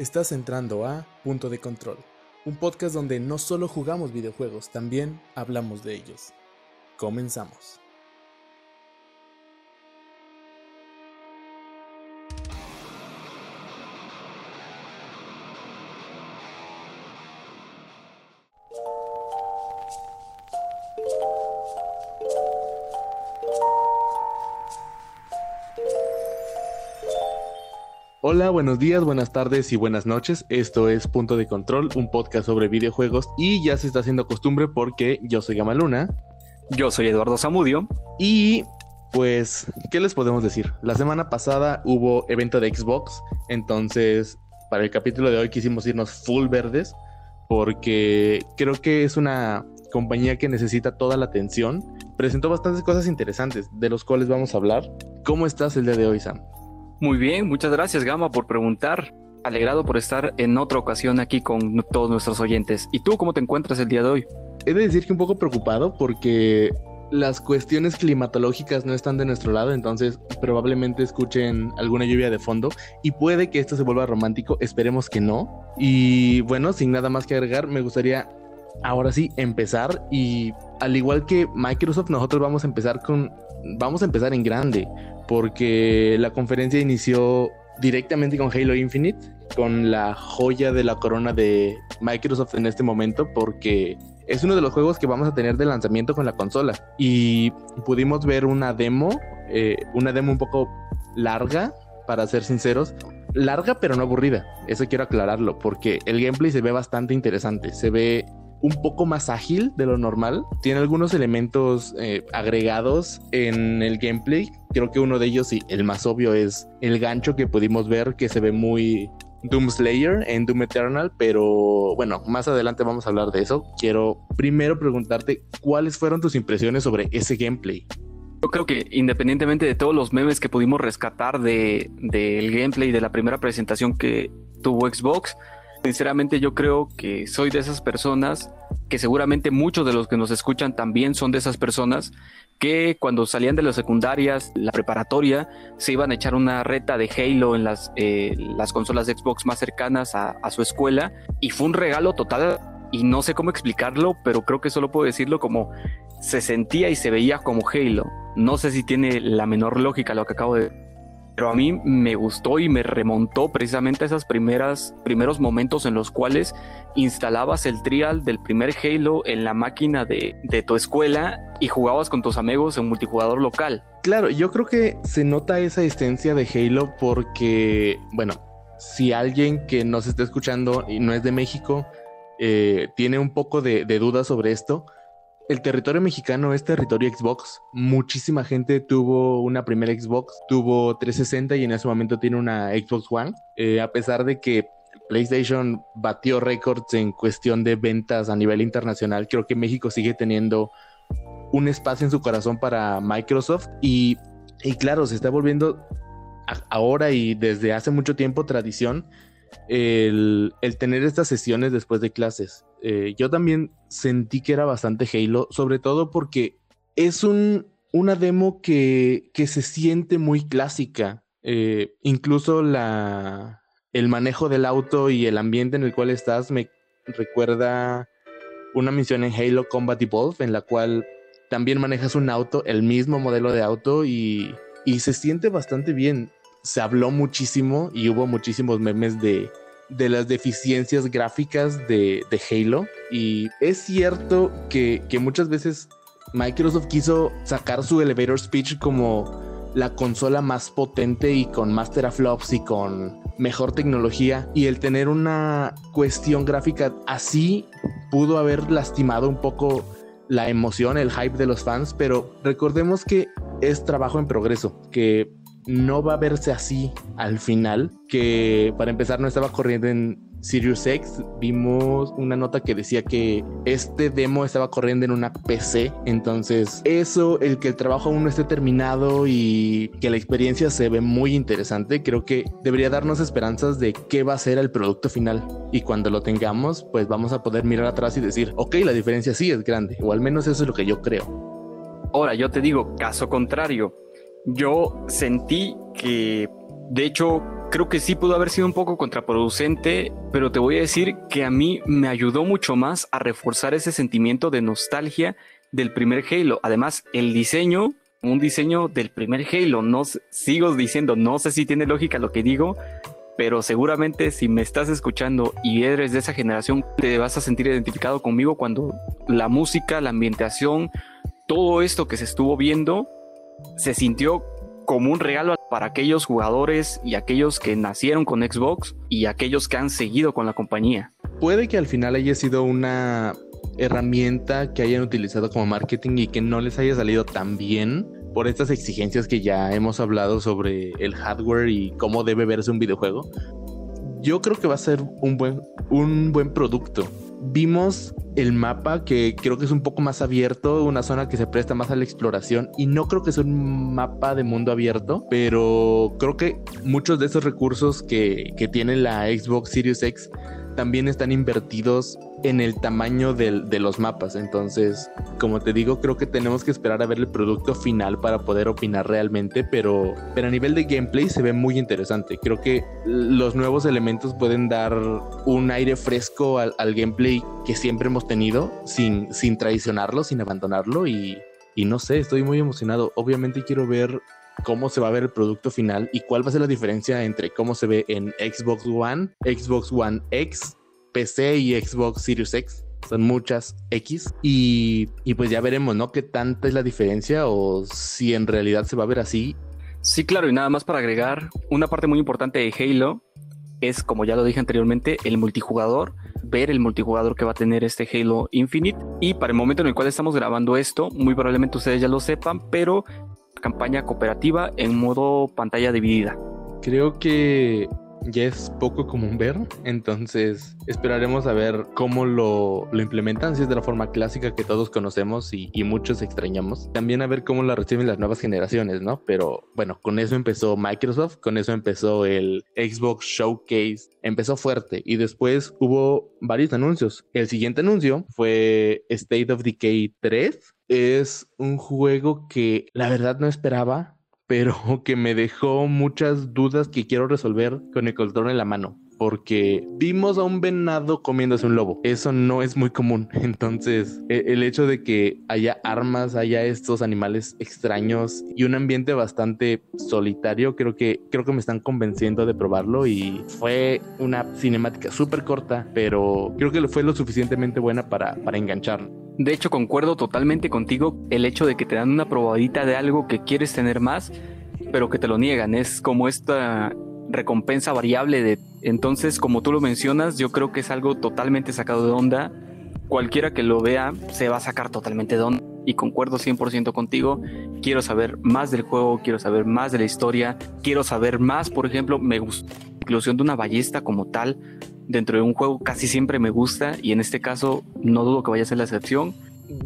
Estás entrando a Punto de Control, un podcast donde no solo jugamos videojuegos, también hablamos de ellos. Comenzamos. Hola, buenos días, buenas tardes y buenas noches. Esto es Punto de Control, un podcast sobre videojuegos y ya se está haciendo costumbre porque yo soy Gamaluna. Yo soy Eduardo Zamudio. Y pues, ¿qué les podemos decir? La semana pasada hubo evento de Xbox, entonces para el capítulo de hoy quisimos irnos full verdes porque creo que es una compañía que necesita toda la atención. Presentó bastantes cosas interesantes de los cuales vamos a hablar. ¿Cómo estás el día de hoy, Sam? Muy bien, muchas gracias Gama por preguntar. Alegrado por estar en otra ocasión aquí con todos nuestros oyentes. ¿Y tú cómo te encuentras el día de hoy? He de decir que un poco preocupado porque las cuestiones climatológicas no están de nuestro lado, entonces probablemente escuchen alguna lluvia de fondo y puede que esto se vuelva romántico, esperemos que no. Y bueno, sin nada más que agregar, me gustaría ahora sí empezar y al igual que Microsoft, nosotros vamos a empezar con vamos a empezar en grande porque la conferencia inició directamente con Halo Infinite, con la joya de la corona de Microsoft en este momento, porque es uno de los juegos que vamos a tener de lanzamiento con la consola. Y pudimos ver una demo, eh, una demo un poco larga, para ser sinceros. Larga pero no aburrida, eso quiero aclararlo, porque el gameplay se ve bastante interesante, se ve un poco más ágil de lo normal. Tiene algunos elementos eh, agregados en el gameplay. Creo que uno de ellos y el más obvio es el gancho que pudimos ver que se ve muy Doom Slayer en Doom Eternal, pero bueno, más adelante vamos a hablar de eso. Quiero primero preguntarte cuáles fueron tus impresiones sobre ese gameplay. Yo creo que independientemente de todos los memes que pudimos rescatar del de, gameplay de la primera presentación que tuvo Xbox, Sinceramente yo creo que soy de esas personas, que seguramente muchos de los que nos escuchan también son de esas personas, que cuando salían de las secundarias, la preparatoria, se iban a echar una reta de Halo en las, eh, las consolas de Xbox más cercanas a, a su escuela y fue un regalo total y no sé cómo explicarlo, pero creo que solo puedo decirlo como se sentía y se veía como Halo. No sé si tiene la menor lógica lo que acabo de pero a mí me gustó y me remontó precisamente a esos primeros momentos en los cuales instalabas el trial del primer Halo en la máquina de, de tu escuela y jugabas con tus amigos en multijugador local. Claro, yo creo que se nota esa esencia de Halo porque, bueno, si alguien que nos está escuchando y no es de México eh, tiene un poco de, de dudas sobre esto, el territorio mexicano es territorio Xbox. Muchísima gente tuvo una primera Xbox, tuvo 360 y en ese momento tiene una Xbox One. Eh, a pesar de que PlayStation batió récords en cuestión de ventas a nivel internacional, creo que México sigue teniendo un espacio en su corazón para Microsoft y, y claro, se está volviendo ahora y desde hace mucho tiempo tradición el, el tener estas sesiones después de clases. Eh, yo también sentí que era bastante Halo, sobre todo porque es un, una demo que, que se siente muy clásica. Eh, incluso la, el manejo del auto y el ambiente en el cual estás me recuerda una misión en Halo Combat Evolved en la cual también manejas un auto, el mismo modelo de auto y, y se siente bastante bien. Se habló muchísimo y hubo muchísimos memes de de las deficiencias gráficas de, Halo. Y es cierto que, muchas veces Microsoft quiso sacar su elevator speech como la consola más potente y con más teraflops y con mejor tecnología. Y el tener una cuestión gráfica así pudo haber lastimado un poco la emoción, el hype de los fans, pero recordemos que es trabajo en progreso, que no va a verse así al final, que para empezar no estaba corriendo en Sirius X, vimos una nota que decía que este demo estaba corriendo en una PC, entonces eso, el que el trabajo aún no esté terminado y que la experiencia se ve muy interesante, creo que debería darnos esperanzas de qué va a ser el producto final. Y cuando lo tengamos, pues vamos a poder mirar atrás y decir, ok, la diferencia sí es grande, o al menos eso es lo que yo creo. Ahora, yo te digo, caso contrario, yo sentí que De hecho, creo que sí pudo haber sido un poco contraproducente, pero te voy a decir que a mí me ayudó mucho más a reforzar ese sentimiento de nostalgia del primer Halo. Además, el diseño, un diseño del primer Halo, no sigo diciendo, no sé si tiene lógica lo que digo, pero seguramente si me estás escuchando y eres de esa generación, te vas a sentir identificado conmigo cuando la música, la ambientación, todo esto que se estuvo viendo, se sintió como un regalo para aquellos jugadores y aquellos que nacieron con Xbox y aquellos que han seguido con la compañía. Puede que al final haya sido una herramienta que hayan utilizado como marketing y que no les haya salido tan bien por estas exigencias que ya hemos hablado sobre el hardware y cómo debe verse un videojuego. Yo creo que va a ser un buen, un buen producto vimos el mapa que creo que es un poco más abierto, una zona que se presta más a la exploración y no creo que sea un mapa de mundo abierto, pero creo que muchos de esos recursos que, que tiene la Xbox Series X también están invertidos en el tamaño de los mapas. Entonces, como te digo, creo que tenemos que esperar a ver el producto final para poder opinar realmente, pero, pero a nivel de gameplay se ve muy interesante. Creo que los nuevos elementos pueden dar un aire fresco al, gameplay que siempre hemos tenido, sin, sin traicionarlo, sin abandonarlo y, y no sé, estoy muy emocionado. Obviamente quiero ver cómo se va a ver el producto final y cuál va a ser la diferencia entre cómo se ve en Xbox One, Xbox One X, PC y Xbox Series X. Son muchas X y, pues ya veremos, ¿no? Qué tanta es la diferencia o si en realidad se va a ver así. Sí, claro, y nada más para agregar, una parte muy importante de Halo es, como ya lo dije anteriormente, el multijugador, ver el multijugador que va a tener este Halo Infinite. Y para el momento en el cual estamos grabando esto, muy probablemente ustedes ya lo sepan, pero campaña cooperativa en modo pantalla dividida. Creo que ya es poco común ver, entonces esperaremos a ver cómo lo, lo implementan, si es de la forma clásica que todos conocemos y, muchos extrañamos. También a ver cómo la reciben las nuevas generaciones, ¿no? Pero bueno, con eso empezó Microsoft, con eso empezó el Xbox Showcase, empezó fuerte y después hubo varios anuncios. El siguiente anuncio fue State of Decay 3. Es un juego que la verdad no esperaba pero que me dejó muchas dudas que quiero resolver con el control en la mano. Porque vimos a un venado comiéndose un lobo. Eso no es muy común. Entonces, e, el hecho de que haya armas, haya estos animales extraños y un ambiente bastante solitario, creo que, creo que me están convenciendo de probarlo. Y fue una cinemática súper corta, pero creo que fue lo suficientemente buena para, para engancharlo. De hecho, concuerdo totalmente contigo el hecho de que te dan una probadita de algo que quieres tener más, pero que te lo niegan. Es como esta recompensa variable de... Entonces, como tú lo mencionas, yo creo que es algo totalmente sacado de onda. Cualquiera que lo vea se va a sacar totalmente de onda. Y concuerdo 100% contigo. Quiero saber más del juego, quiero saber más de la historia, quiero saber más, por ejemplo, me gusta la inclusión de una ballesta como tal dentro de un juego casi siempre me gusta y en este caso no dudo que vaya a ser la excepción.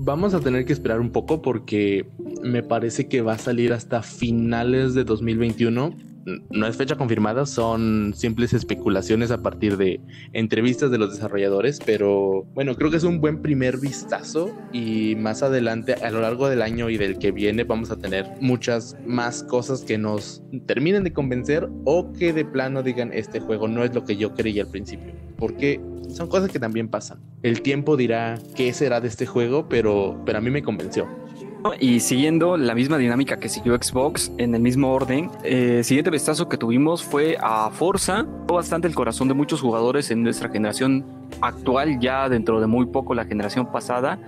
Vamos a tener que esperar un poco porque me parece que va a salir hasta finales de 2021 no es fecha confirmada, son simples especulaciones a partir de entrevistas de los desarrolladores, pero bueno, creo que es un buen primer vistazo y más adelante a lo largo del año y del que viene vamos a tener muchas más cosas que nos terminen de convencer o que de plano digan este juego no es lo que yo creía al principio, porque son cosas que también pasan. El tiempo dirá qué será de este juego, pero, pero a mí me convenció. Y siguiendo la misma dinámica que siguió Xbox en el mismo orden, eh, siguiente vistazo que tuvimos fue a Forza, bastante el corazón de muchos jugadores en nuestra generación actual, ya dentro de muy poco la generación pasada,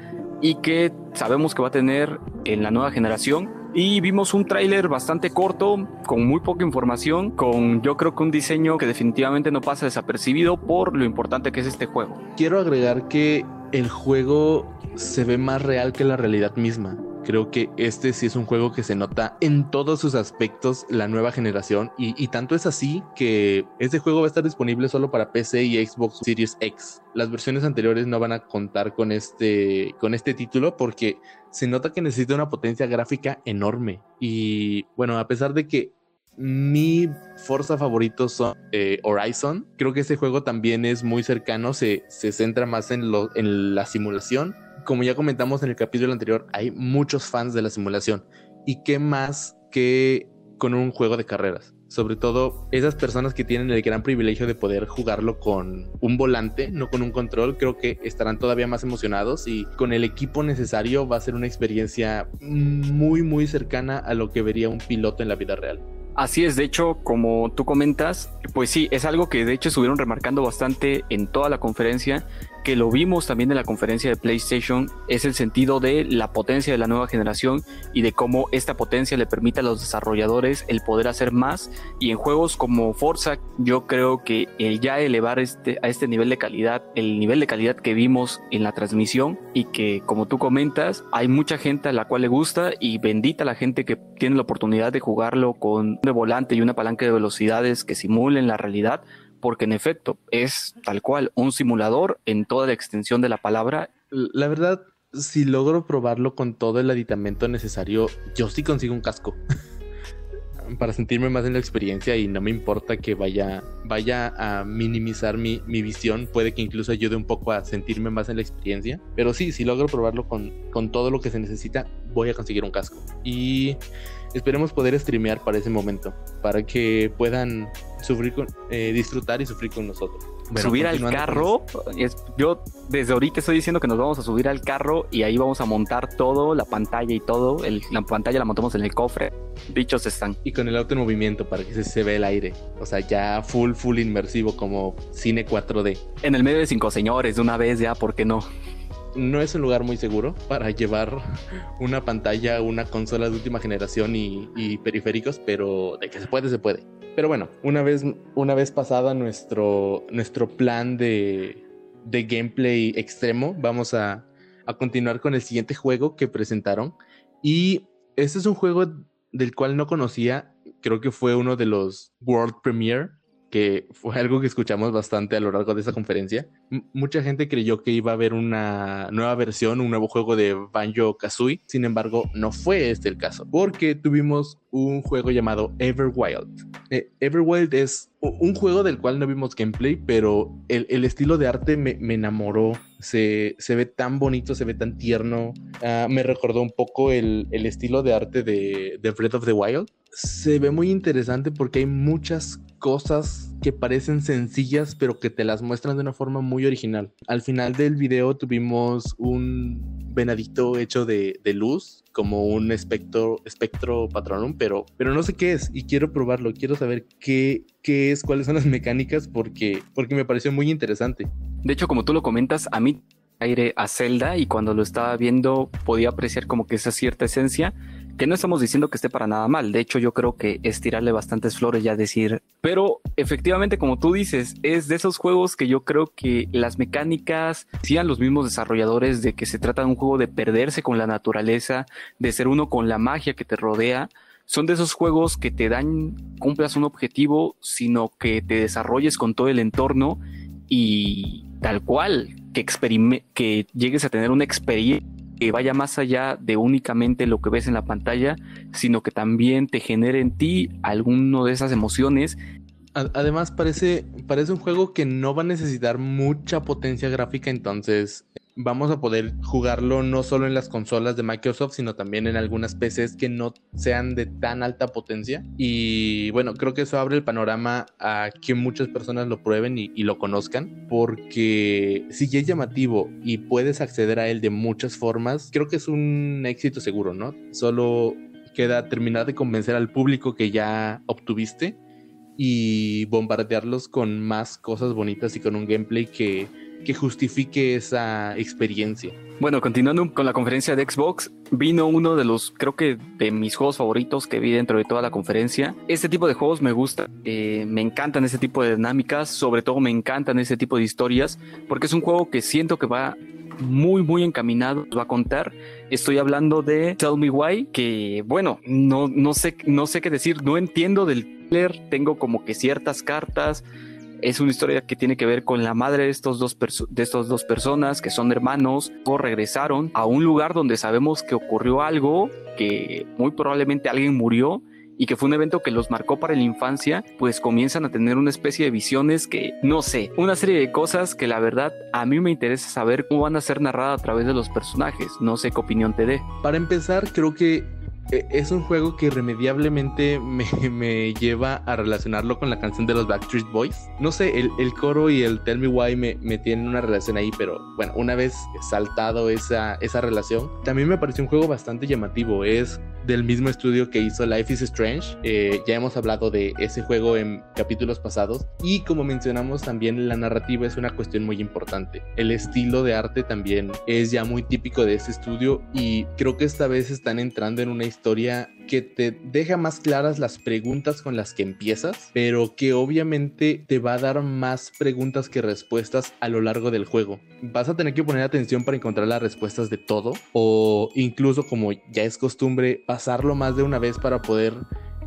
y que sabemos que va a tener en la nueva generación. Y vimos un tráiler bastante corto, con muy poca información, con yo creo que un diseño que definitivamente no pasa desapercibido por lo importante que es este juego. Quiero agregar que el juego se ve más real que la realidad misma. Creo que este sí es un juego que se nota en todos sus aspectos la nueva generación y, tanto es así que este juego va a estar disponible solo para PC y Xbox Series X. Las versiones anteriores no van a contar con este, con este título porque se nota que necesita una potencia gráfica enorme. Y bueno, a pesar de que mi Forza favorito son eh, Horizon. Creo que este juego también es muy cercano, se, se centra más en, lo, en la simulación como ya comentamos en el capítulo anterior, hay muchos fans de la simulación. ¿Y qué más que con un juego de carreras? sobre todo esas personas que tienen el gran privilegio de poder jugarlo con un volante, no con un control, creo que estarán todavía más emocionados y con el equipo necesario va a ser una experiencia muy muy cercana a lo que vería un piloto en la vida real. Así es, de hecho, como tú comentas, pues sí, es algo que de hecho estuvieron remarcando bastante en toda la conferencia que lo vimos también en la conferencia de PlayStation es el sentido de la potencia de la nueva generación y de cómo esta potencia le permite a los desarrolladores el poder hacer más. Y en juegos como Forza yo creo que el ya elevar este, a este nivel de calidad, el nivel de calidad que vimos en la transmisión y que como tú comentas hay mucha gente a la cual le gusta y bendita la gente que tiene la oportunidad de jugarlo con un volante y una palanca de velocidades que simulen la realidad porque en efecto es tal cual un simulador en toda la extensión de la palabra. La verdad, si logro probarlo con todo el aditamento necesario, yo sí consigo un casco. para sentirme más en la experiencia y no me importa que vaya, vaya a minimizar mi, mi, visión, puede que incluso ayude un poco a sentirme más en la experiencia. Pero sí, si logro probarlo con, con todo lo que se necesita, voy a conseguir un casco. Y esperemos poder streamear para ese momento, para que puedan sufrir con, eh, disfrutar y sufrir con nosotros. subir al carro, yo desde ahorita estoy diciendo que nos vamos a subir al carro y ahí vamos a montar todo, la pantalla y todo, la pantalla la montamos en el cofre, dichos están. Y con el auto en movimiento para que se, se vea el aire, o sea, ya full, full inmersivo como cine 4D. En el medio de cinco señores, de una vez ya, ¿por qué no? No es un lugar muy seguro para llevar una pantalla, una consola de última generación y, periféricos, pero de que se puede, se puede. Pero bueno, una vez, una vez pasada nuestro, nuestro plan de, de gameplay extremo, vamos a, a continuar con el siguiente juego que presentaron. Y este es un juego del cual no conocía, creo que fue uno de los World Premiere fue algo que escuchamos bastante a lo largo de esa conferencia. mucha gente creyó que iba a haber una nueva versión, un nuevo juego de Banjo Kazooie. Sin embargo, no fue este el caso, porque tuvimos un juego llamado Everwild. Eh, Everwild es un juego del cual no vimos gameplay, pero el, estilo de arte me, enamoró. Se, se, ve tan bonito, se ve tan tierno. Ah, me recordó un poco el, el estilo de arte de, de Breath of the Wild. Se ve muy interesante porque hay muchas cosas que parecen sencillas, pero que te las muestran de una forma muy original. Al final del video tuvimos un venadito hecho de, luz, como un espectro, espectro patronum, pero, pero no sé qué es y quiero probarlo, quiero saber qué, qué es, cuáles son las mecánicas, porque, porque me pareció muy interesante. De hecho, como tú lo comentas, a mí aire a Zelda y cuando lo estaba viendo podía apreciar como que esa cierta esencia que no estamos diciendo que esté para nada mal, de hecho yo creo que es tirarle bastantes flores ya decir, pero efectivamente como tú dices, es de esos juegos que yo creo que las mecánicas sean los mismos desarrolladores de que se trata de un juego de perderse con la naturaleza, de ser uno con la magia que te rodea, son de esos juegos que te dan, cumplas un objetivo, sino que te desarrolles con todo el entorno y tal cual, que, que llegues a tener una experiencia que vaya más allá de únicamente lo que ves en la pantalla, sino que también te genere en ti alguno de esas emociones. Además parece, parece un juego que no va a necesitar mucha potencia gráfica, entonces vamos a poder jugarlo no solo en las consolas de Microsoft, sino también en algunas PCs que no sean de tan alta potencia. Y bueno, creo que eso abre el panorama a que muchas personas lo prueben y, lo conozcan, porque si ya es llamativo y puedes acceder a él de muchas formas, creo que es un éxito seguro, ¿no? Solo queda terminar de convencer al público que ya obtuviste y bombardearlos con más cosas bonitas y con un gameplay que que justifique esa experiencia. Bueno, continuando con la conferencia de Xbox, vino uno de los, creo que de mis juegos favoritos que vi dentro de toda la conferencia. Este tipo de juegos me gusta, eh, me encantan ese tipo de dinámicas, sobre todo me encantan ese tipo de historias, porque es un juego que siento que va muy muy encaminado va a contar. Estoy hablando de Tell Me Why, que bueno, no, no, sé, no sé qué decir, no entiendo del tengo como que ciertas cartas, es una historia que tiene que ver con la madre de estos dos, de estos dos personas que son hermanos, o regresaron a un lugar donde sabemos que ocurrió algo, que muy probablemente alguien murió y que fue un evento que los marcó para la infancia, pues comienzan a tener una especie de visiones que, no sé, una serie de cosas que la verdad a mí me interesa saber cómo van a ser narradas a través de los personajes. No sé qué opinión te dé. Para empezar, creo que es un juego que irremediablemente me, lleva a relacionarlo con la canción de los Backstreet Boys. No sé, el, coro y el Tell Me Why me, me, tienen una relación ahí, pero bueno, una vez saltado esa, esa relación, también me pareció un juego bastante llamativo. Es del mismo estudio que hizo Life is Strange. Eh, ya hemos hablado de ese juego en capítulos pasados. Y como mencionamos, también la narrativa es una cuestión muy importante. El estilo de arte también es ya muy típico de ese estudio y creo que esta vez están entrando en una historia que te deja más claras las preguntas con las que empiezas, pero que obviamente te va a dar más preguntas que respuestas a lo largo del juego. Vas a tener que poner atención para encontrar las respuestas de todo o incluso como ya es costumbre pasarlo más de una vez para poder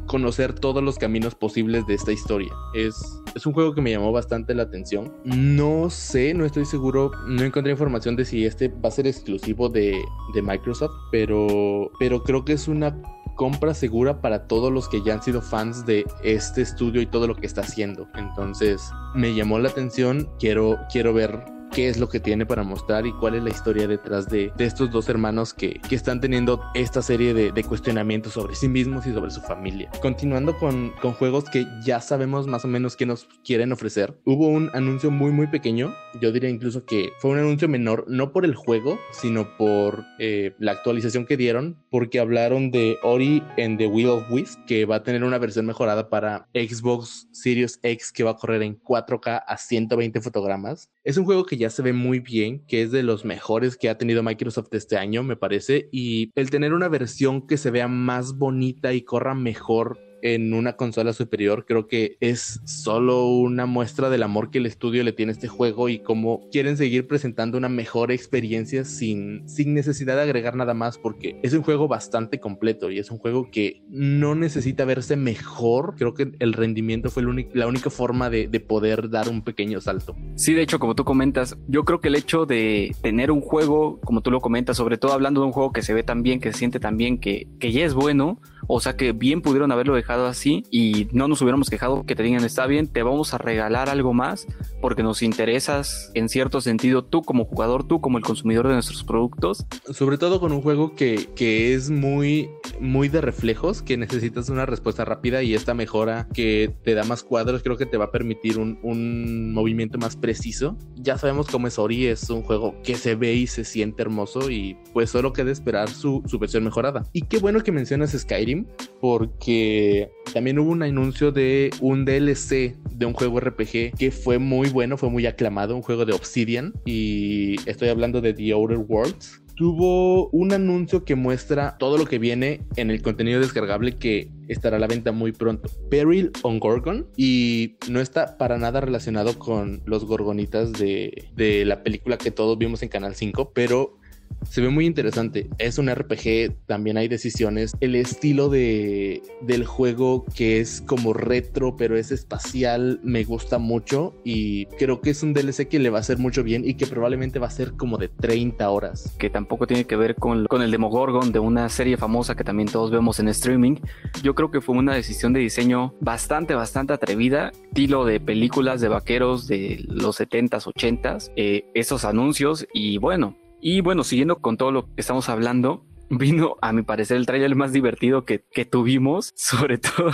conocer todos los caminos posibles de esta historia. Es, es un juego que me llamó bastante la atención. No sé, no estoy seguro, no encontré información de si este va a ser exclusivo de, de Microsoft, pero, pero creo que es una compra segura para todos los que ya han sido fans de este estudio y todo lo que está haciendo. Entonces me llamó la atención, quiero, quiero ver qué es lo que tiene para mostrar y cuál es la historia detrás de, estos dos hermanos que, están teniendo esta serie de, cuestionamientos sobre sí mismos y sobre su familia. Continuando con, con juegos que ya sabemos más o menos qué nos quieren ofrecer, hubo un anuncio muy muy pequeño, yo diría incluso que fue un anuncio menor, no por el juego, sino por eh, la actualización que dieron, porque hablaron de Ori en The Wheel of Wisp, que va a tener una versión mejorada para Xbox Series X que va a correr en 4K a 120 fotogramas. Es un juego que ya se ve muy bien, que es de los mejores que ha tenido Microsoft este año, me parece, y el tener una versión que se vea más bonita y corra mejor en una consola superior, creo que es solo una muestra del amor que el estudio le tiene a este juego y cómo quieren seguir presentando una mejor experiencia sin, sin necesidad de agregar nada más, porque es un juego bastante completo y es un juego que no necesita verse mejor. Creo que el rendimiento fue la única forma de, de poder dar un pequeño salto. Sí, de hecho, como tú comentas, yo creo que el hecho de tener un juego, como tú lo comentas, sobre todo hablando de un juego que se ve tan bien, que se siente tan bien, que, que ya es bueno, o sea que bien pudieron haberlo dejado así y no nos hubiéramos quejado que te digan está bien, te vamos a regalar algo más porque nos interesas en cierto sentido tú como jugador, tú como el consumidor de nuestros productos. Sobre todo con un juego que, que es muy, muy de reflejos, que necesitas una respuesta rápida y esta mejora que te da más cuadros creo que te va a permitir un, un movimiento más preciso. Ya sabemos cómo es Ori, es un juego que se ve y se siente hermoso y pues solo queda esperar su, su versión mejorada. Y qué bueno que mencionas Skyrim porque también hubo un anuncio de un DLC de un juego RPG que fue muy bueno, fue muy aclamado, un juego de Obsidian y estoy hablando de The Outer Worlds. Tuvo un anuncio que muestra todo lo que viene en el contenido descargable que estará a la venta muy pronto. Peril on Gorgon y no está para nada relacionado con los gorgonitas de, de la película que todos vimos en Canal 5, pero se ve muy interesante. Es un RPG, también hay decisiones. El estilo de, del juego que es como retro, pero es espacial, me gusta mucho y creo que es un DLC que le va a hacer mucho bien y que probablemente va a ser como de 30 horas. Que tampoco tiene que ver con, con el Demogorgon de una serie famosa que también todos vemos en streaming. Yo creo que fue una decisión de diseño bastante, bastante atrevida, estilo de películas de vaqueros de los 70s, 80s, eh, esos anuncios y bueno, y bueno, siguiendo con todo lo que estamos hablando, vino a mi parecer el trailer más divertido que, tuvimos, sobre todo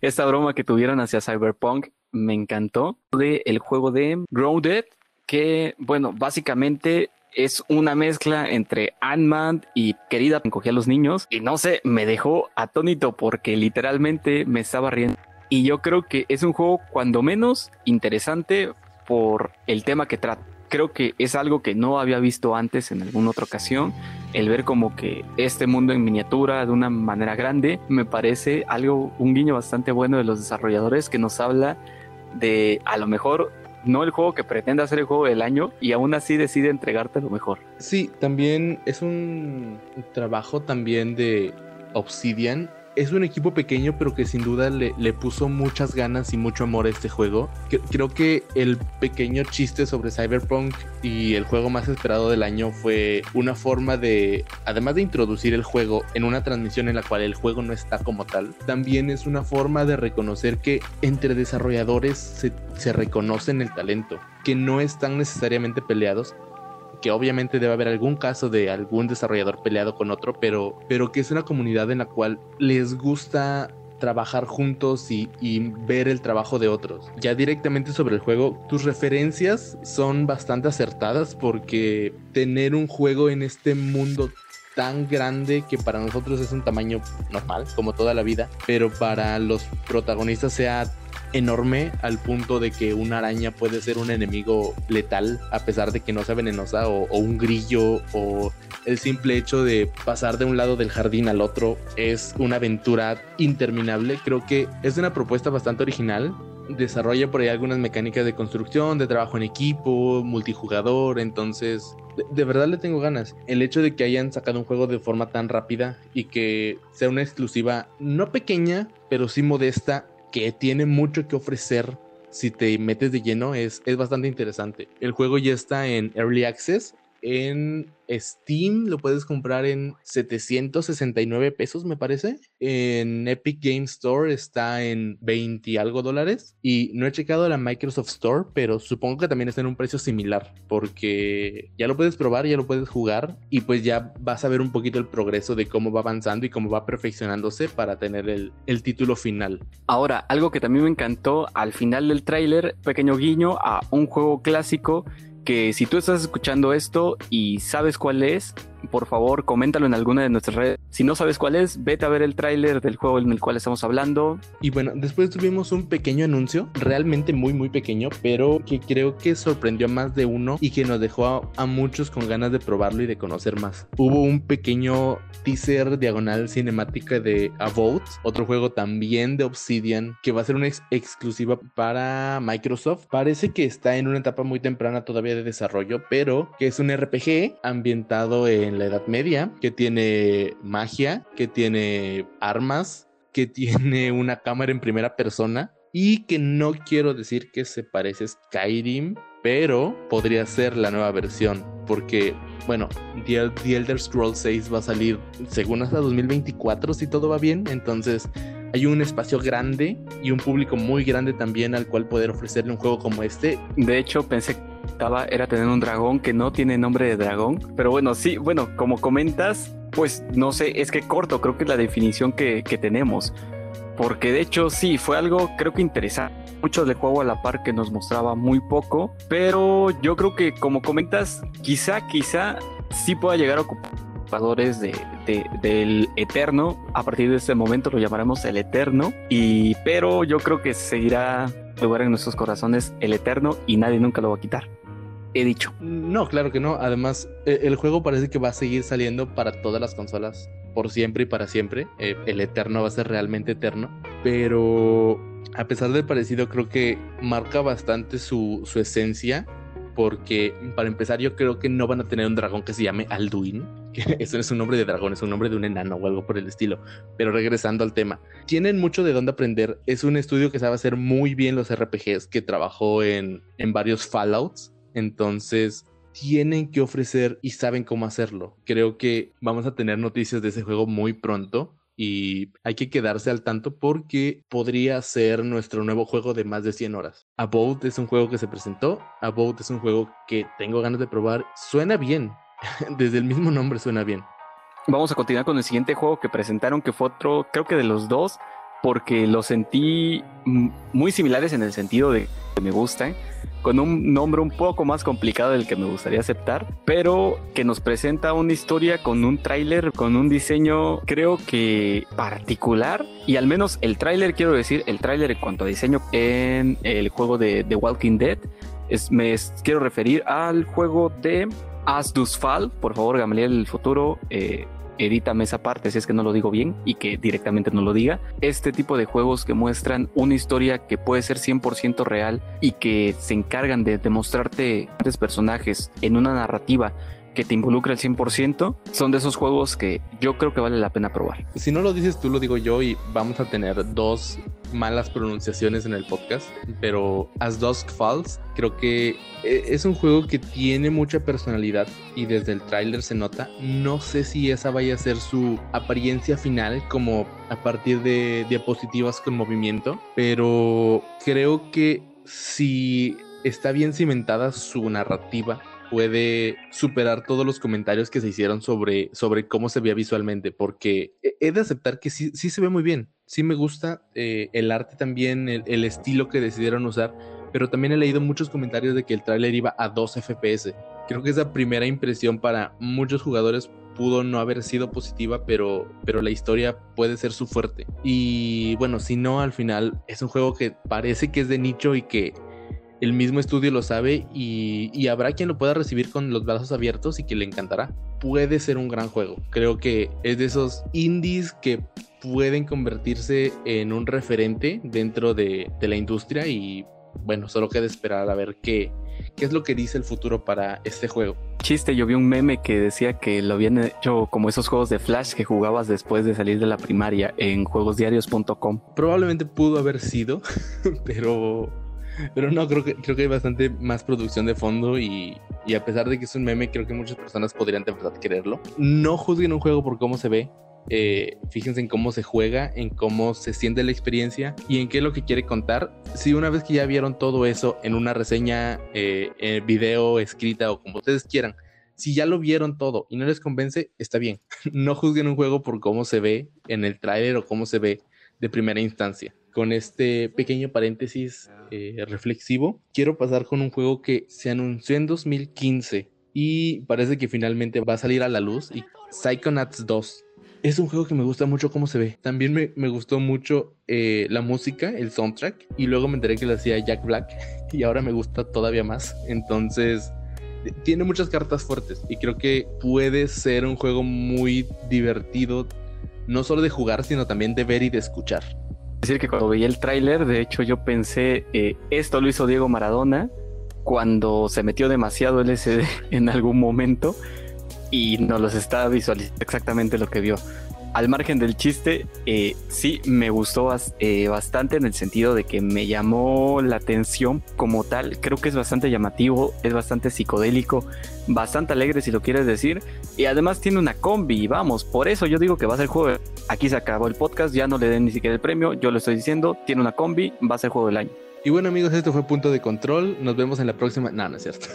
esta broma que tuvieron hacia Cyberpunk, me encantó, de el juego de Grounded, que bueno, básicamente es una mezcla entre Ant-Man y Querida encogía a los niños y no sé, me dejó atónito porque literalmente me estaba riendo. Y yo creo que es un juego cuando menos interesante por el tema que trata creo que es algo que no había visto antes en alguna otra ocasión. El ver como que este mundo en miniatura de una manera grande me parece algo, un guiño bastante bueno de los desarrolladores que nos habla de a lo mejor no el juego que pretende hacer el juego del año y aún así decide entregarte lo mejor. Sí, también es un trabajo también de Obsidian es un equipo pequeño, pero que sin duda le, puso muchas ganas y mucho amor a este juego. creo que el pequeño chiste sobre Cyberpunk y el juego más esperado del año fue una forma de, además de introducir el juego en una transmisión en la cual el juego no está como tal, también es una forma de reconocer que entre desarrolladores se, se reconocen el talento, que no están necesariamente peleados que obviamente debe haber algún caso de algún desarrollador peleado con otro, pero, pero que es una comunidad en la cual les gusta trabajar juntos y, y, ver el trabajo de otros. Ya directamente sobre el juego, tus referencias son bastante acertadas porque tener un juego en este mundo tan grande que para nosotros es un tamaño normal, como toda la vida, pero para los protagonistas sea enorme al punto de que una araña puede ser un enemigo letal a pesar de que no sea venenosa o, un grillo o el simple hecho de pasar de un lado del jardín al otro es una aventura interminable. Creo que es una propuesta bastante original. Desarrolla por ahí algunas mecánicas de construcción, de trabajo en equipo, multijugador, entonces de, verdad le tengo ganas. El hecho de que hayan sacado un juego de forma tan rápida y que sea una exclusiva no pequeña, pero sí modesta, que tiene mucho que ofrecer si te metes de lleno, es, es bastante interesante. El juego ya está en Early Access. En Steam lo puedes comprar en 769 pesos, me parece. En Epic Game Store está en 20 y algo dólares. Y no he checado la Microsoft Store, pero supongo que también está en un precio similar. Porque ya lo puedes probar, ya lo puedes jugar. Y pues ya vas a ver un poquito el progreso de cómo va avanzando y cómo va perfeccionándose para tener el, el título final. Ahora, algo que también me encantó al final del tráiler, pequeño guiño a un juego clásico que si tú estás escuchando esto y sabes cuál es, por favor, coméntalo en alguna de nuestras redes. Si no sabes cuál es, vete a ver el tráiler del juego en el cual estamos hablando. Y bueno, después tuvimos un pequeño anuncio, realmente muy muy pequeño, pero que creo que sorprendió a más de uno y que nos dejó a, muchos con ganas de probarlo y de conocer más. Hubo un pequeño teaser diagonal cinemática de About, otro juego también de Obsidian, que va a ser una ex exclusiva para Microsoft. Parece que está en una etapa muy temprana todavía de desarrollo, pero que es un RPG ambientado en la Edad Media, que tiene magia, que tiene armas, que tiene una cámara en primera persona y que no quiero decir que se parece a Skyrim, pero podría ser la nueva versión, porque, bueno, The, The Elder Scrolls 6 va a salir según hasta 2024 si todo va bien, entonces hay un espacio grande y un público muy grande también al cual poder ofrecerle un juego como este. De hecho, pensé era tener un dragón que no tiene nombre de dragón. Pero bueno, sí, bueno, como comentas, pues no sé, es que corto, creo que es la definición que, que tenemos. Porque de hecho sí, fue algo creo que interesante. Mucho de juego a la par que nos mostraba muy poco. Pero yo creo que como comentas, quizá, quizá sí pueda llegar a ocupar de, de, del Eterno. A partir de este momento lo llamaremos el Eterno. Y pero yo creo que seguirá lugar en nuestros corazones el Eterno y nadie nunca lo va a quitar he dicho. No, claro que no. Además, el juego parece que va a seguir saliendo para todas las consolas por siempre y para siempre. Eh, el eterno va a ser realmente eterno. Pero a pesar del parecido, creo que marca bastante su, su esencia. Porque para empezar, yo creo que no van a tener un dragón que se llame Alduin. Eso no es un nombre de dragón, es un nombre de un enano o algo por el estilo. Pero regresando al tema, tienen mucho de dónde aprender. Es un estudio que sabe hacer muy bien los RPGs, que trabajó en, en varios Fallouts entonces, tienen que ofrecer y saben cómo hacerlo. Creo que vamos a tener noticias de ese juego muy pronto y hay que quedarse al tanto porque podría ser nuestro nuevo juego de más de 100 horas. About es un juego que se presentó, About es un juego que tengo ganas de probar. Suena bien, desde el mismo nombre suena bien. Vamos a continuar con el siguiente juego que presentaron, que fue otro, creo que de los dos, porque lo sentí muy similares en el sentido de que me gustan con un nombre un poco más complicado del que me gustaría aceptar, pero que nos presenta una historia con un tráiler, con un diseño creo que particular. Y al menos el tráiler, quiero decir, el tráiler en cuanto a diseño en el juego de The Walking Dead, es, me quiero referir al juego de As Does Fall, por favor Gamaliel el futuro, eh, edítame esa parte si es que no lo digo bien y que directamente no lo diga. Este tipo de juegos que muestran una historia que puede ser 100% real y que se encargan de demostrarte personajes en una narrativa que te involucra al 100%, son de esos juegos que yo creo que vale la pena probar. Si no lo dices tú, lo digo yo y vamos a tener dos malas pronunciaciones en el podcast, pero As Dusk Falls creo que e, es un juego que tiene mucha personalidad y desde el tráiler se nota. No sé si esa vaya a ser su apariencia final como a partir de diapositivas con movimiento, pero creo que si está bien cimentada su narrativa puede superar todos los comentarios que se hicieron sobre, sobre cómo se veía visualmente, porque he de aceptar que sí, sí se ve muy bien, sí me gusta eh, el arte también, el, estilo que decidieron usar, pero también he leído muchos comentarios de que el tráiler iba a 2 FPS. Creo que esa primera impresión para muchos jugadores pudo no haber sido positiva, pero, pero la historia puede ser su fuerte. Y bueno, si no, al final es un juego que parece que es de nicho y que el mismo estudio lo sabe y, habrá quien lo pueda recibir con los brazos abiertos y que le encantará. Puede ser un gran juego. Creo que es de esos indies que pueden convertirse en un referente dentro de, la industria y bueno, solo queda esperar a ver qué, qué es lo que dice el futuro para este juego. Chiste, yo vi un meme que decía que lo habían hecho como esos juegos de Flash que jugabas después de salir de la primaria en juegosdiarios.com. Probablemente pudo haber sido, pero pero no, creo que, creo que hay bastante más producción de fondo y, a pesar de que es un meme, creo que muchas personas podrían empezar a quererlo. No juzguen un juego por cómo se ve, eh, fíjense en cómo se juega, en cómo se siente la experiencia y en qué es lo que quiere contar. Si una vez que ya vieron todo eso en una reseña, eh, video, escrita o como ustedes quieran, si ya lo vieron todo y no les convence, está bien. No juzguen un juego por cómo se ve en el tráiler o cómo se ve de primera instancia con este pequeño paréntesis eh, reflexivo, quiero pasar con un juego que se anunció en 2015 y parece que finalmente va a salir a la luz y Psychonauts 2. Es un juego que me gusta mucho cómo se ve. También me, gustó mucho eh, la música, el soundtrack. Y luego me enteré que lo hacía Jack Black. Y ahora me gusta todavía más. Entonces, tiene muchas cartas fuertes. Y creo que puede ser un juego muy divertido. No solo de jugar, sino también de ver y de escuchar decir que cuando veía el tráiler, de hecho yo pensé, eh, esto lo hizo Diego Maradona cuando se metió demasiado LSD en algún momento y nos los está visualizando exactamente lo que vio. Al margen del chiste, eh, sí me gustó eh, bastante en el sentido de que me llamó la atención como tal. Creo que es bastante llamativo, es bastante psicodélico, bastante alegre si lo quieres decir. Y además tiene una combi, vamos, por eso yo digo que va a ser juego aquí se acabó el podcast, ya no le den ni siquiera el premio, yo lo estoy diciendo, tiene una combi, va a ser juego del año. Y bueno amigos, esto fue Punto de Control, nos vemos en la próxima... No, no es cierto.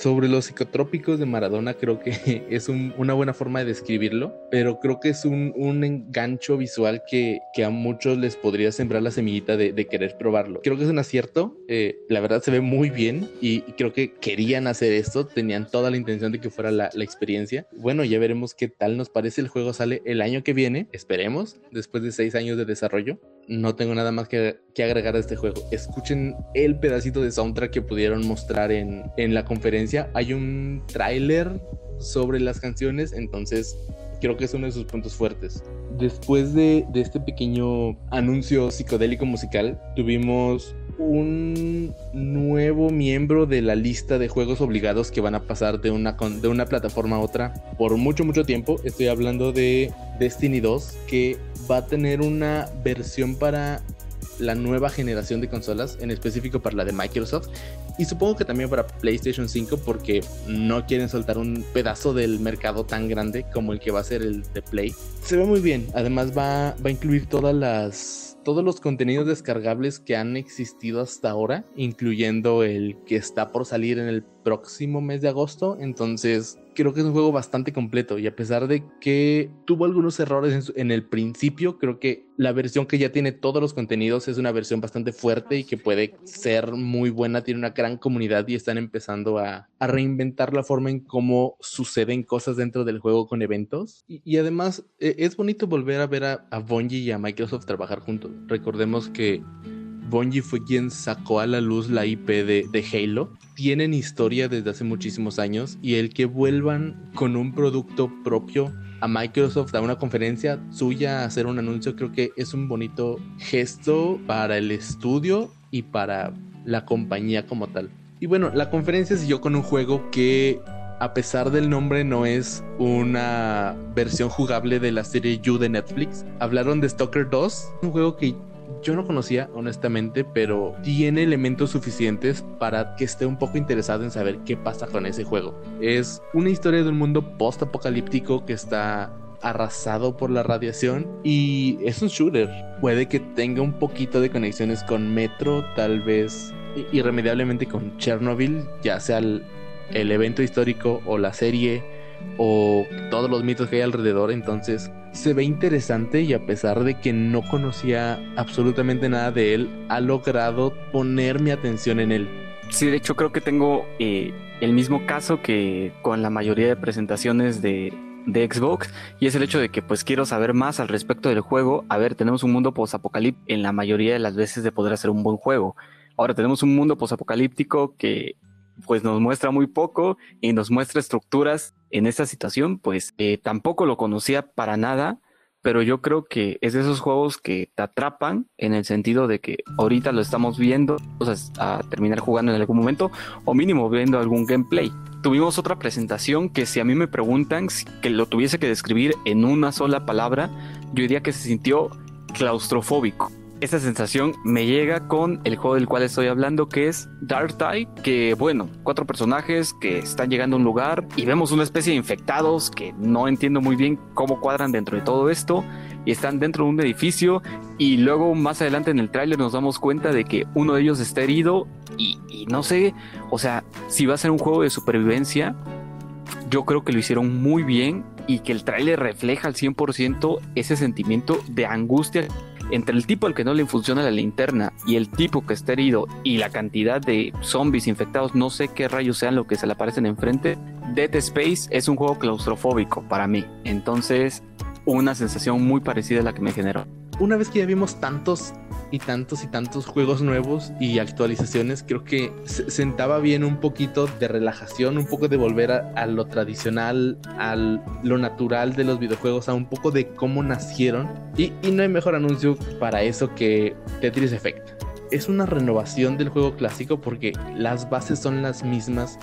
Sobre los psicotrópicos de Maradona creo que es una buena forma de describirlo, pero creo que es un, engancho visual que, a muchos les podría sembrar la semillita de, querer probarlo. Creo que es un acierto, eh, la verdad se ve muy bien y, creo que querían hacer esto, tenían toda la intención de que fuera la experiencia. Bueno, ya veremos qué tal nos parece. El juego sale el año que viene, esperemos, después de seis años de desarrollo no tengo nada más que, agregar a este juego. Escuchen el pedacito de soundtrack que pudieron mostrar en, la conferencia. Hay un tráiler sobre las canciones, entonces creo que es uno de sus puntos fuertes. Después de, de, este pequeño anuncio psicodélico musical, tuvimos un nuevo miembro de la lista de juegos obligados que van a pasar de una, de una plataforma a otra por mucho, mucho tiempo. Estoy hablando de Destiny 2, que va a tener una versión para la nueva generación de consolas, en específico para la de Microsoft, y supongo que también para PlayStation 5 porque no quieren soltar un pedazo del mercado tan grande como el que va a ser el de Play. Se ve muy bien, además va, a incluir todas las todos los contenidos descargables que han existido hasta ahora, incluyendo el que está por salir en el próximo mes de agosto. Entonces, creo que es un juego bastante completo y a pesar de que tuvo algunos errores en, el principio, creo que la versión que ya tiene todos los contenidos es una versión bastante fuerte y que puede ser muy buena, tiene una gran comunidad y están empezando a, reinventar la forma en cómo suceden cosas dentro del juego con eventos. Y, además e, es bonito volver a ver a, a y a Microsoft trabajar juntos. Recordemos que Bungie fue quien sacó a la luz la IP de, Halo. Tienen historia desde hace muchísimos años y el que vuelvan con un producto propio a Microsoft a una conferencia suya a hacer un anuncio creo que es un bonito gesto para el estudio y para la compañía como tal. Y bueno, la conferencia siguió con un juego que a pesar del nombre no es una versión jugable de la serie You de Netflix. Hablaron de Stalker 2, un juego que yo no conocía honestamente, pero tiene elementos suficientes para que esté un poco interesado en saber qué pasa con ese juego. Es una historia de un mundo post-apocalíptico que está arrasado por la radiación y es un shooter. Puede que tenga un poquito de conexiones con Metro, tal vez irremediablemente con Chernobyl, ya sea el evento histórico o la serie o todos los mitos que hay alrededor. Entonces se ve interesante y a pesar de que no conocía absolutamente nada de él, ha logrado poner mi atención en él. Sí, de hecho creo que tengo eh, el mismo caso que con la mayoría de presentaciones de, de Xbox y es el hecho de que pues quiero saber más al respecto del juego. A ver, tenemos un mundo post-apocalíptico en la mayoría de las veces de poder hacer un buen juego. Ahora tenemos un mundo post-apocalíptico que pues nos muestra muy poco y nos muestra estructuras en esta situación, pues eh, tampoco lo conocía para nada, pero yo creo que es de esos juegos que te atrapan en el sentido de que ahorita lo estamos viendo, o sea, a terminar jugando en algún momento o mínimo viendo algún gameplay. Tuvimos otra presentación que si a mí me preguntan que lo tuviese que describir en una sola palabra, yo diría que se sintió claustrofóbico esta sensación me llega con el juego del cual estoy hablando, que es Dark Tide, que bueno, cuatro personajes que están llegando a un lugar y vemos una especie de infectados que no entiendo muy bien cómo cuadran dentro de todo esto y están dentro de un edificio y luego más adelante en el tráiler nos damos cuenta de que uno de ellos está herido y, y no sé, o sea, si va a ser un juego de supervivencia, yo creo que lo hicieron muy bien y que el tráiler refleja al 100% ese sentimiento de angustia entre el tipo al que no le funciona la linterna y el tipo que está herido y la cantidad de zombies infectados, no sé qué rayos sean lo que se le aparecen enfrente, Dead Space es un juego claustrofóbico para mí. Entonces, una sensación muy parecida a la que me generó. Una vez que ya vimos tantos y tantos y tantos juegos nuevos y actualizaciones, creo que sentaba bien un poquito de relajación, un poco de volver a, lo tradicional, a lo natural de los videojuegos, a un poco de cómo nacieron. Y, y no hay mejor anuncio para eso que Tetris Effect. Es una renovación del juego clásico porque las bases son las mismas,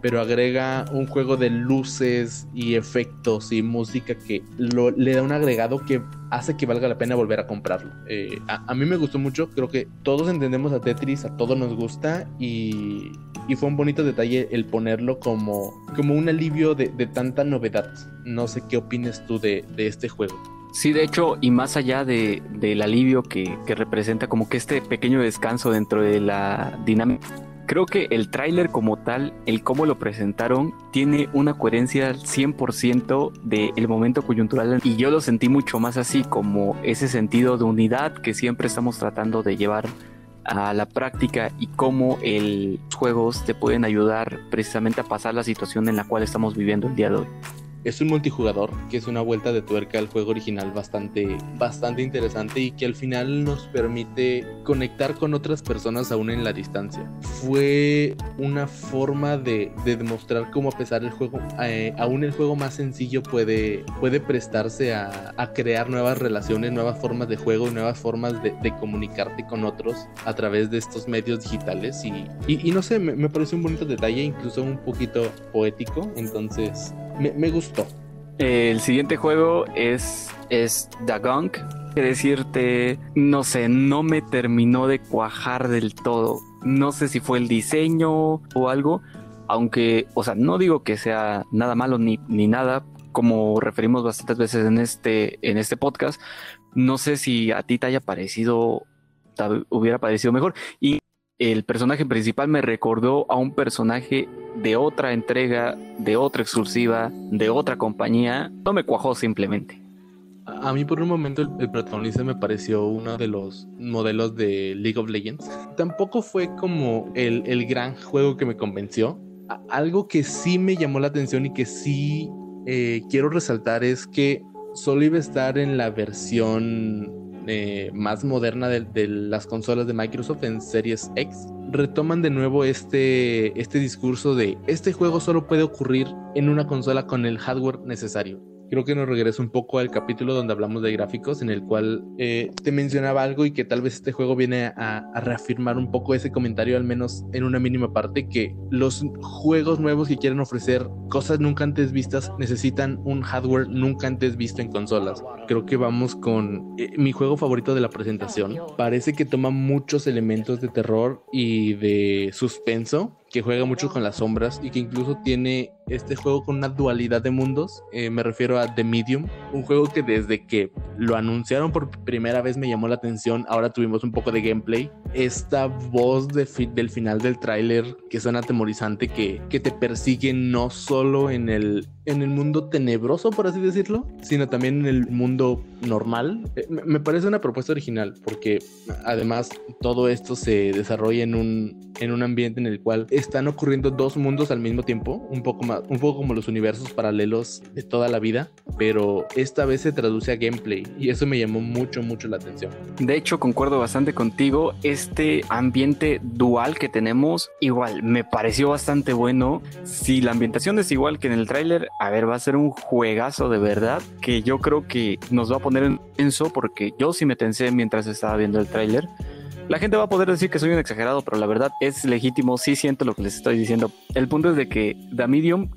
pero agrega un juego de luces y efectos y música que le da un agregado que hace que valga la pena volver a comprarlo. Eh, a, mí me gustó mucho, creo que todos entendemos a Tetris, a todos nos gusta y, fue un bonito detalle el ponerlo como, como un alivio de, tanta novedad. No sé qué opines tú de, este juego. Sí, de hecho, y más allá de, del alivio que representa como que este pequeño descanso dentro de la dinámica Creo que el tráiler como tal, el cómo lo presentaron, tiene una coherencia al 100% del momento coyuntural y yo lo sentí mucho más así, como ese sentido de unidad que siempre estamos tratando de llevar a la práctica y cómo el, los juegos te pueden ayudar precisamente a pasar la situación en la cual estamos viviendo el día de hoy. Es un multijugador que es una vuelta de tuerca al juego original bastante, bastante interesante y que al final nos permite conectar con otras personas aún en la distancia. Fue una forma de, demostrar cómo a pesar del juego, eh, aún el juego más sencillo puede, puede prestarse a, crear nuevas relaciones, nuevas formas de juego y nuevas formas de, comunicarte con otros a través de estos medios digitales. Y, y, no sé, me, me parece un bonito detalle, incluso un poquito poético. Entonces, me, gustó. El siguiente juego es, es Dagunk. Que decirte, no sé, no me terminó de cuajar del todo. No sé si fue el diseño o algo. Aunque, o sea, no digo que sea nada malo ni, ni nada, como referimos bastantes veces en este, en este podcast. No sé si a ti te haya parecido, te hubiera parecido mejor. Y el personaje principal me recordó a un personaje de otra entrega, de otra exclusiva, de otra compañía. No me cuajó simplemente. A mí por un momento el, protagonista me pareció uno de los modelos de League of Legends. Tampoco fue como el, el gran juego que me convenció. algo que sí me llamó la atención y que sí eh, quiero resaltar es que solo iba a estar en la versión eh, más moderna de, las consolas de Microsoft en Series X, retoman de nuevo este, este discurso de este juego solo puede ocurrir en una consola con el hardware necesario creo que nos regresa un poco al capítulo donde hablamos de gráficos, en el cual eh, te mencionaba algo y que tal vez este juego viene a, reafirmar un poco ese comentario, al menos en una mínima parte, que los juegos nuevos que quieren ofrecer cosas nunca antes vistas necesitan un hardware nunca antes visto en consolas. Creo que vamos con eh, mi juego favorito de la presentación. Parece que toma muchos elementos de terror y de suspenso que juega mucho con las sombras y que incluso tiene este juego con una dualidad de mundos. Eh, me refiero a The Medium, un juego que desde que lo anunciaron por primera vez me llamó la atención. Ahora tuvimos un poco de gameplay. Esta voz de del final del tráiler que suena atemorizante, que, que te persigue no solo en el, en el mundo tenebroso, por así decirlo, sino también en el mundo normal. Eh, me parece una propuesta original porque además todo esto se desarrolla en un, en un ambiente en el cual están ocurriendo dos mundos al mismo tiempo, un poco, más, un poco como los universos paralelos de toda la vida, pero esta vez se traduce a gameplay y eso me llamó mucho, mucho la atención. De hecho, concuerdo bastante contigo, este ambiente dual que tenemos, igual, me pareció bastante bueno. Si la ambientación es igual que en el tráiler, a ver, va a ser un juegazo de verdad que yo creo que nos va a poner en tenso porque yo sí me tensé mientras estaba viendo el tráiler. La gente va a poder decir que soy un exagerado, pero la verdad es legítimo, sí siento lo que les estoy diciendo. El punto es de que The Medium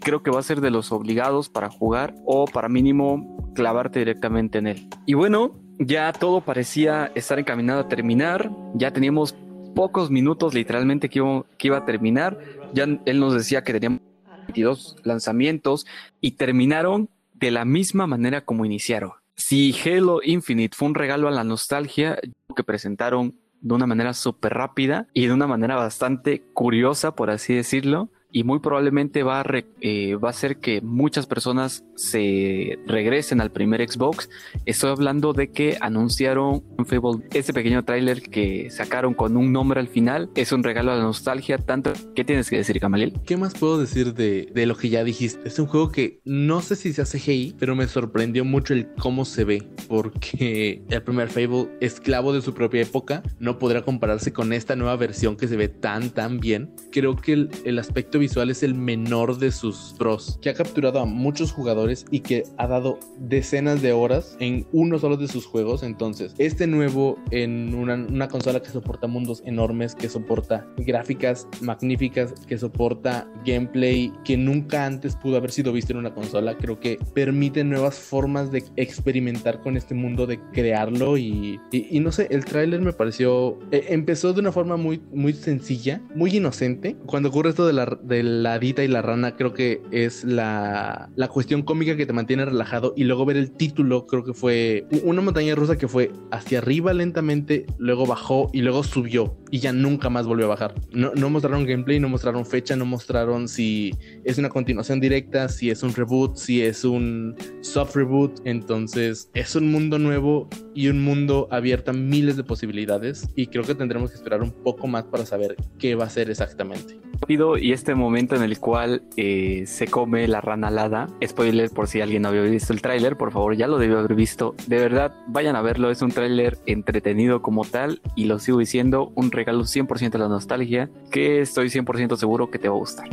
creo que va a ser de los obligados para jugar o para mínimo clavarte directamente en él. Y bueno, ya todo parecía estar encaminado a terminar, ya teníamos pocos minutos literalmente que iba, que iba a terminar, ya él nos decía que teníamos 22 lanzamientos y terminaron de la misma manera como iniciaron. Si Halo Infinite fue un regalo a la nostalgia que presentaron de una manera súper rápida y de una manera bastante curiosa, por así decirlo, y muy probablemente va a, eh, va a hacer que muchas personas se regresen al primer Xbox. Estoy hablando de que anunciaron Fable, ese pequeño tráiler que sacaron con un nombre al final. Es un regalo a la nostalgia. Tanto, ¿qué tienes que decir, Camaliel? ¿Qué más puedo decir de, de lo que ya dijiste? Es un juego que no sé si se hace GI, pero me sorprendió mucho el cómo se ve, porque el primer Fable, esclavo de su propia época, no podrá compararse con esta nueva versión que se ve tan, tan bien. Creo que el, el aspecto visual es el menor de sus pros, que ha capturado a muchos jugadores y que ha dado decenas de horas en uno solo de sus juegos. Entonces, este nuevo en una, consola que soporta mundos enormes, que soporta gráficas magníficas, que soporta gameplay que nunca antes pudo haber sido visto en una consola, creo que permite nuevas formas de experimentar con este mundo, de crearlo y, y, no sé, el tráiler me pareció, eh, empezó de una forma muy, muy sencilla, muy inocente. Cuando ocurre esto de la, de la dita y la rana creo que es la, la cuestión cómica que te mantiene relajado y luego ver el título creo que fue una montaña rusa que fue hacia arriba lentamente, luego bajó y luego subió y ya nunca más volvió a bajar. No, no mostraron gameplay, no mostraron fecha, no mostraron si es una continuación directa, si es un reboot, si es un soft reboot. Entonces es un mundo nuevo y un mundo abierto a miles de posibilidades y creo que tendremos que esperar un poco más para saber qué va a ser exactamente. Y este momento en el cual eh, se come la rana alada. Spoiler por si alguien no había visto el tráiler, por favor, ya lo debió haber visto. De verdad, vayan a verlo. Es un tráiler entretenido como tal y lo sigo diciendo, un regalo 100% a la nostalgia que estoy 100% seguro que te va a gustar.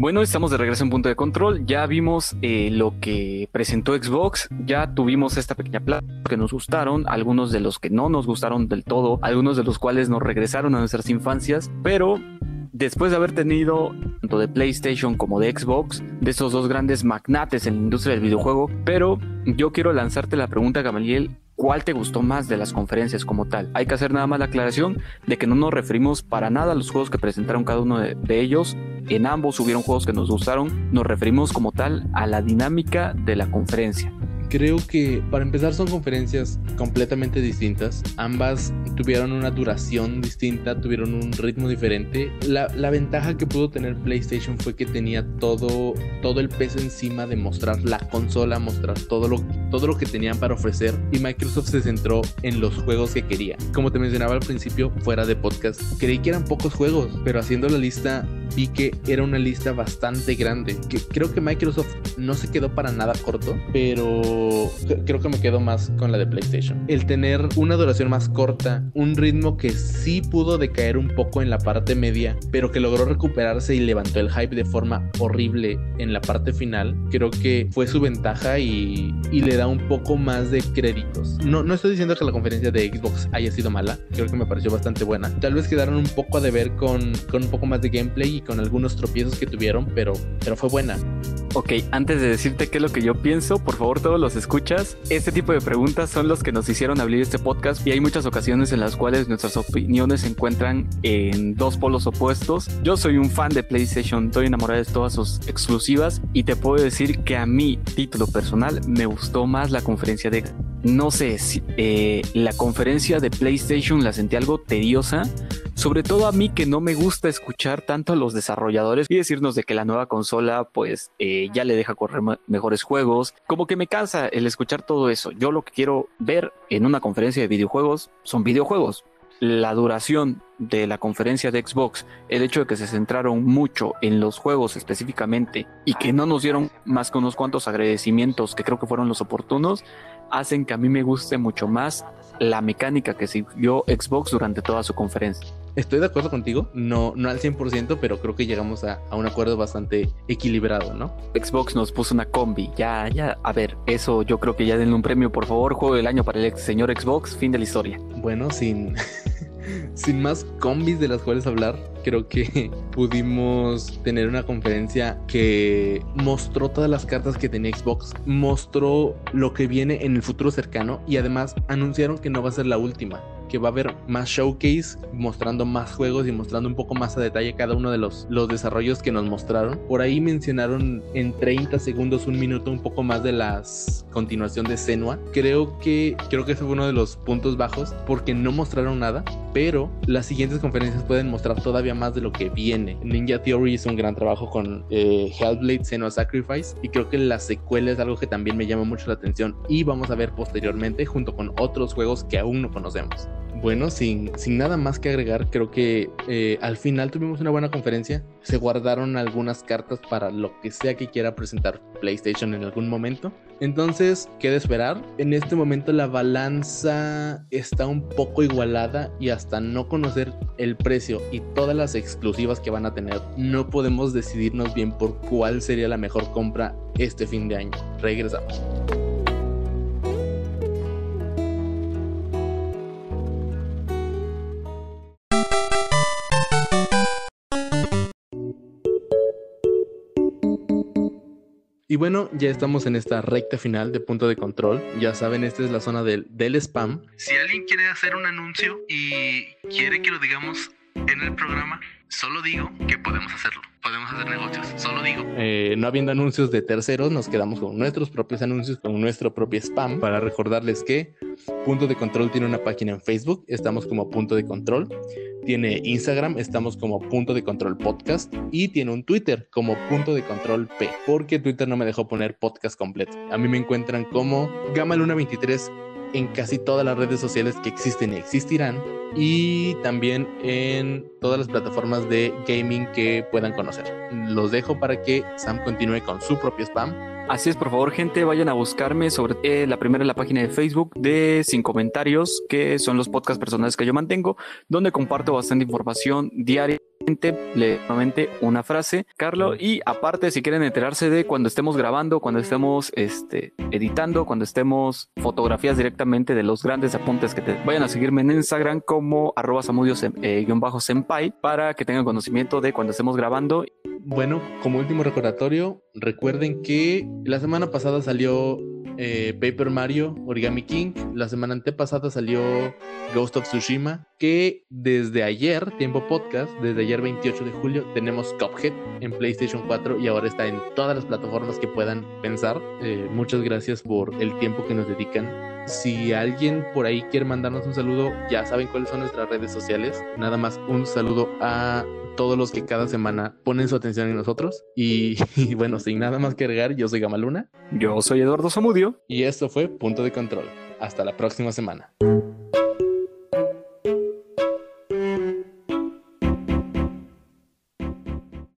Bueno, estamos de regreso en punto de control. Ya vimos eh, lo que presentó Xbox. Ya tuvimos esta pequeña plata que nos gustaron, algunos de los que no nos gustaron del todo, algunos de los cuales nos regresaron a nuestras infancias. Pero después de haber tenido tanto de PlayStation como de Xbox, de esos dos grandes magnates en la industria del videojuego, pero yo quiero lanzarte la pregunta, Gamaliel, cuál te gustó más de las conferencias como tal. Hay que hacer nada más la aclaración de que no nos referimos para nada a los juegos que presentaron cada uno de, ellos. En ambos hubieron juegos que nos gustaron. Nos referimos como tal a la dinámica de la conferencia. Creo que para empezar son conferencias completamente distintas. Ambas tuvieron una duración distinta, tuvieron un ritmo diferente. La, la, ventaja que pudo tener PlayStation fue que tenía todo, todo el peso encima de mostrar la consola, mostrar todo lo, todo lo que tenían para ofrecer. Y Microsoft se centró en los juegos que quería. Como te mencionaba al principio, fuera de podcast, creí que eran pocos juegos, pero haciendo la lista vi que era una lista bastante grande. Que creo que Microsoft no se quedó para nada corto, pero creo que me quedo más con la de PlayStation. El tener una duración más corta, un ritmo que sí pudo decaer un poco en la parte media, pero que logró recuperarse y levantó el hype de forma horrible en la parte final, creo que fue su ventaja y, le da un poco más de créditos. No, no estoy diciendo que la conferencia de Xbox haya sido mala, creo que me pareció bastante buena. Tal vez quedaron un poco a deber con, con un poco más de gameplay con algunos tropiezos que tuvieron, pero, pero fue buena. Ok, antes de decirte qué es lo que yo pienso, por favor todos los escuchas. Este tipo de preguntas son los que nos hicieron abrir este podcast y hay muchas ocasiones en las cuales nuestras opiniones se encuentran en dos polos opuestos. Yo soy un fan de PlayStation, estoy enamorado de todas sus exclusivas y te puedo decir que a mi título personal me gustó más la conferencia de... No sé, si, eh, la conferencia de PlayStation la sentí algo tediosa sobre todo a mí que no me gusta escuchar tanto a los desarrolladores y decirnos de que la nueva consola pues eh, ya le deja correr mejores juegos, como que me cansa el escuchar todo eso. Yo lo que quiero ver en una conferencia de videojuegos son videojuegos. La duración de la conferencia de Xbox, el hecho de que se centraron mucho en los juegos específicamente y que no nos dieron más que unos cuantos agradecimientos que creo que fueron los oportunos, hacen que a mí me guste mucho más la mecánica que siguió Xbox durante toda su conferencia. Estoy de acuerdo contigo, no, no al 100%, pero creo que llegamos a, a, un acuerdo bastante equilibrado, ¿no? Xbox nos puso una combi, ya, ya, a ver, eso yo creo que ya denle un premio, por favor, juego del año para el señor Xbox, fin de la historia. Bueno, sin, sin más combis de las cuales hablar, creo que pudimos tener una conferencia que mostró todas las cartas que tenía Xbox, mostró lo que viene en el futuro cercano y además anunciaron que no va a ser la última que va a haber más showcase mostrando más juegos y mostrando un poco más a detalle cada uno de los, los desarrollos que nos mostraron. Por ahí mencionaron en 30 segundos, un minuto, un poco más de la continuación de Senua. Creo que, creo que ese fue uno de los puntos bajos porque no mostraron nada, pero las siguientes conferencias pueden mostrar todavía más de lo que viene. Ninja Theory hizo un gran trabajo con eh, Hellblade Senua Sacrifice y creo que la secuela es algo que también me llama mucho la atención y vamos a ver posteriormente junto con otros juegos que aún no conocemos. Bueno, sin, sin nada más que agregar, creo que eh, al final tuvimos una buena conferencia. Se guardaron algunas cartas para lo que sea que quiera presentar PlayStation en algún momento. Entonces, ¿qué de esperar? En este momento la balanza está un poco igualada y hasta no conocer el precio y todas las exclusivas que van a tener, no podemos decidirnos bien por cuál sería la mejor compra este fin de año. Regresamos. Y bueno, ya estamos en esta recta final de punto de control. Ya saben, esta es la zona del, del spam. Si alguien quiere hacer un anuncio y quiere que lo digamos en el programa, solo digo que podemos hacerlo. Podemos hacer negocios, solo digo. Eh, no habiendo anuncios de terceros, nos quedamos con nuestros propios anuncios, con nuestro propio spam, para recordarles que Punto de Control tiene una página en Facebook, estamos como Punto de Control. Tiene Instagram, estamos como punto de control podcast. Y tiene un Twitter como punto de control P, porque Twitter no me dejó poner podcast completo. A mí me encuentran como Gama Luna 23 en casi todas las redes sociales que existen y existirán y también en todas las plataformas de gaming que puedan conocer. Los dejo para que Sam continúe con su propio spam Así es, por favor, gente, vayan a buscarme sobre eh, la primera la página de Facebook de Sin Comentarios, que son los podcasts personales que yo mantengo, donde comparto bastante información diaria nuevamente una frase, Carlos, y aparte si quieren enterarse de cuando estemos grabando, cuando estemos este, editando, cuando estemos fotografías directamente de los grandes apuntes que te vayan a seguirme en Instagram como arroba samudios-senpai eh, para que tengan conocimiento de cuando estemos grabando. Bueno, como último recordatorio, recuerden que la semana pasada salió eh, Paper Mario, Origami King. La semana antepasada salió Ghost of Tsushima. Que desde ayer, tiempo podcast, desde ayer 28 de julio, tenemos Cuphead en PlayStation 4 y ahora está en todas las plataformas que puedan pensar. Eh, muchas gracias por el tiempo que nos dedican. Si alguien por ahí quiere mandarnos un saludo, ya saben cuáles son nuestras redes sociales. Nada más un saludo a todos los que cada semana ponen su atención en nosotros. Y, bueno, sin nada más que agregar, yo soy Gamaluna. Yo soy Eduardo Zamudio. Y esto fue Punto de Control. Hasta la próxima semana.